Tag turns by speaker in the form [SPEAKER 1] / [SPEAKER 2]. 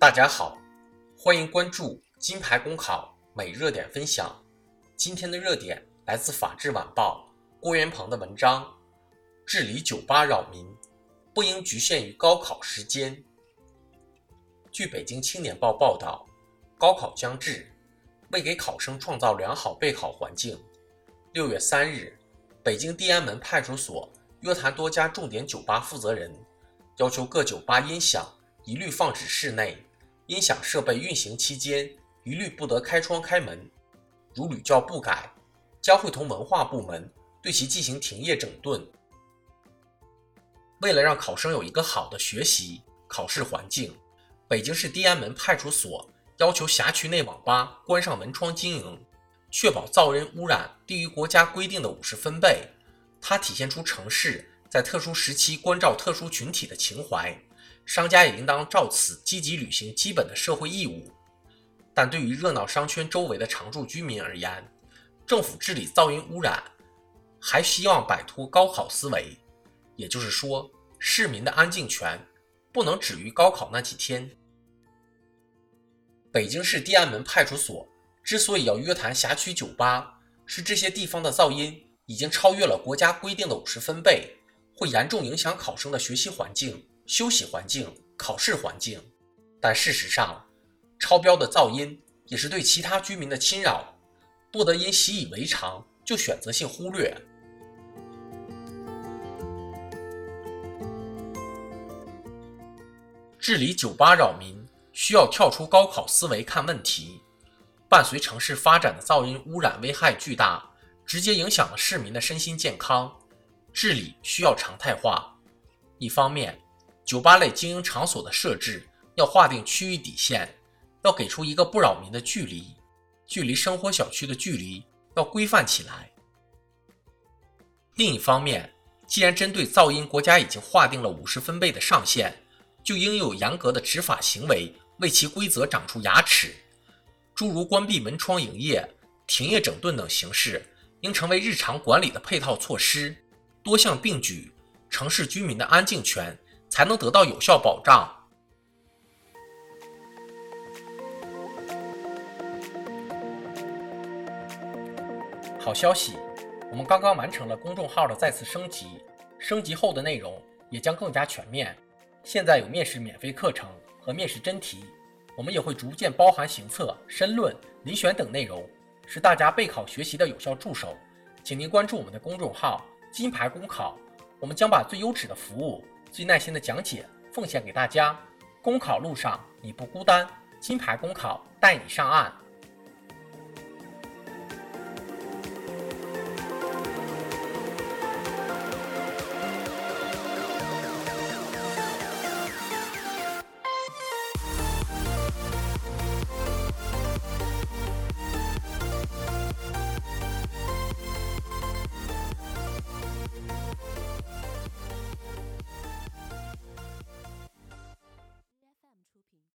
[SPEAKER 1] 大家好，欢迎关注金牌公考每热点分享。今天的热点来自《法制晚报》郭元鹏的文章：治理酒吧扰民，不应局限于高考时间。据北京青年报报道，高考将至，为给考生创造良好备考环境，六月三日，北京地安门派出所约谈多家重点酒吧负责人，要求各酒吧音响一律放置室内。音响设备运行期间，一律不得开窗开门。如屡教不改，将会同文化部门对其进行停业整顿。为了让考生有一个好的学习考试环境，北京市地安门派出所要求辖区内网吧关上门窗经营，确保噪音污染低于国家规定的五十分贝。它体现出城市在特殊时期关照特殊群体的情怀。商家也应当照此积极履行基本的社会义务，但对于热闹商圈周围的常住居民而言，政府治理噪音污染还希望摆脱高考思维，也就是说，市民的安静权不能止于高考那几天。北京市地安门派出所之所以要约谈辖区酒吧，是这些地方的噪音已经超越了国家规定的五十分贝，会严重影响考生的学习环境。休息环境、考试环境，但事实上，超标的噪音也是对其他居民的侵扰，不得因习以为常就选择性忽略。治理酒吧扰民，需要跳出高考思维看问题。伴随城市发展的噪音污染危害巨大，直接影响了市民的身心健康。治理需要常态化，一方面。酒吧类经营场所的设置要划定区域底线，要给出一个不扰民的距离，距离生活小区的距离要规范起来。另一方面，既然针对噪音国家已经划定了五十分贝的上限，就应有严格的执法行为，为其规则长出牙齿。诸如关闭门窗营业、停业整顿等形式，应成为日常管理的配套措施，多项并举，城市居民的安静权。才能得到有效保障。好消息，我们刚刚完成了公众号的再次升级，升级后的内容也将更加全面。现在有面试免费课程和面试真题，我们也会逐渐包含行测、申论、遴选等内容，是大家备考学习的有效助手。请您关注我们的公众号“金牌公考”，我们将把最优质的服务。最耐心的讲解奉献给大家，公考路上你不孤单，金牌公考带你上岸。